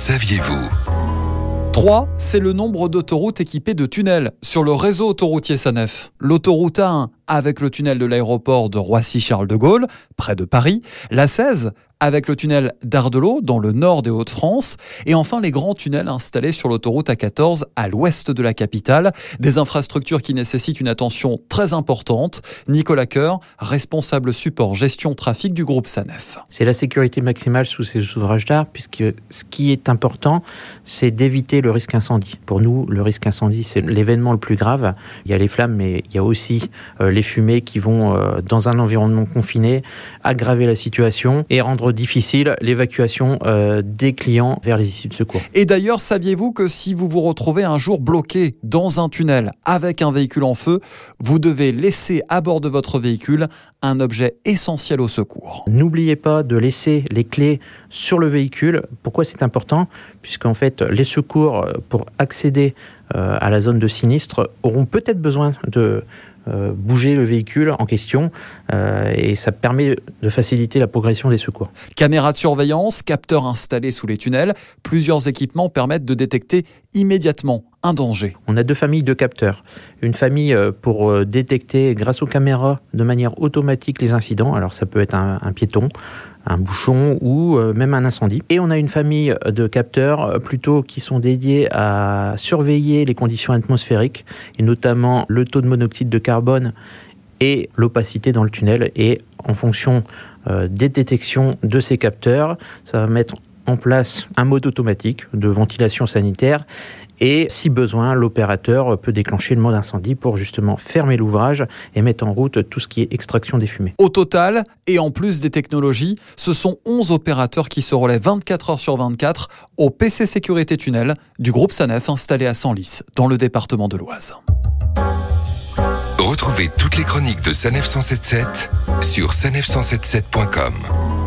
saviez-vous 3, c'est le nombre d'autoroutes équipées de tunnels sur le réseau autoroutier SANEF. L'autoroute A1 avec le tunnel de l'aéroport de Roissy-Charles de Gaulle, près de Paris, la 16 avec le tunnel d'Ardelot dans le nord des Hauts-de-France, et enfin les grands tunnels installés sur l'autoroute A14 à l'ouest de la capitale, des infrastructures qui nécessitent une attention très importante. Nicolas Coeur, responsable support gestion trafic du groupe SANEF. C'est la sécurité maximale sous ces ouvrages d'art, puisque ce qui est important, c'est d'éviter le risque incendie. Pour nous, le risque incendie, c'est l'événement le plus grave. Il y a les flammes, mais il y a aussi euh, les fumées qui vont, euh, dans un environnement confiné, aggraver la situation et rendre difficile l'évacuation euh, des clients vers les issues de secours. Et d'ailleurs, saviez-vous que si vous vous retrouvez un jour bloqué dans un tunnel avec un véhicule en feu, vous devez laisser à bord de votre véhicule un objet essentiel au secours? N'oubliez pas de laisser les clés sur le véhicule. Pourquoi c'est important? Puisqu'en fait, les secours, euh, pour accéder à la zone de sinistre, auront peut-être besoin de euh, bouger le véhicule en question euh, et ça permet de faciliter la progression des secours. Caméras de surveillance, capteurs installés sous les tunnels, plusieurs équipements permettent de détecter immédiatement un danger. On a deux familles de capteurs. Une famille euh, pour détecter grâce aux caméras de manière automatique les incidents. Alors ça peut être un piéton, un bouchon ou euh, même un incendie. Et on a une famille de capteurs euh, plutôt qui sont dédiés à surveiller les conditions atmosphériques et notamment le taux de monoxyde de carbone et l'opacité dans le tunnel. Et en fonction euh, des détections de ces capteurs, ça va mettre en place un mode automatique de ventilation sanitaire et si besoin, l'opérateur peut déclencher le mode incendie pour justement fermer l'ouvrage et mettre en route tout ce qui est extraction des fumées. Au total, et en plus des technologies, ce sont 11 opérateurs qui se relaient 24 heures sur 24 au PC Sécurité Tunnel du groupe Sanef installé à Senlis, dans le département de l'Oise. Retrouvez toutes les chroniques de Sanef 177 sur sanef177.com.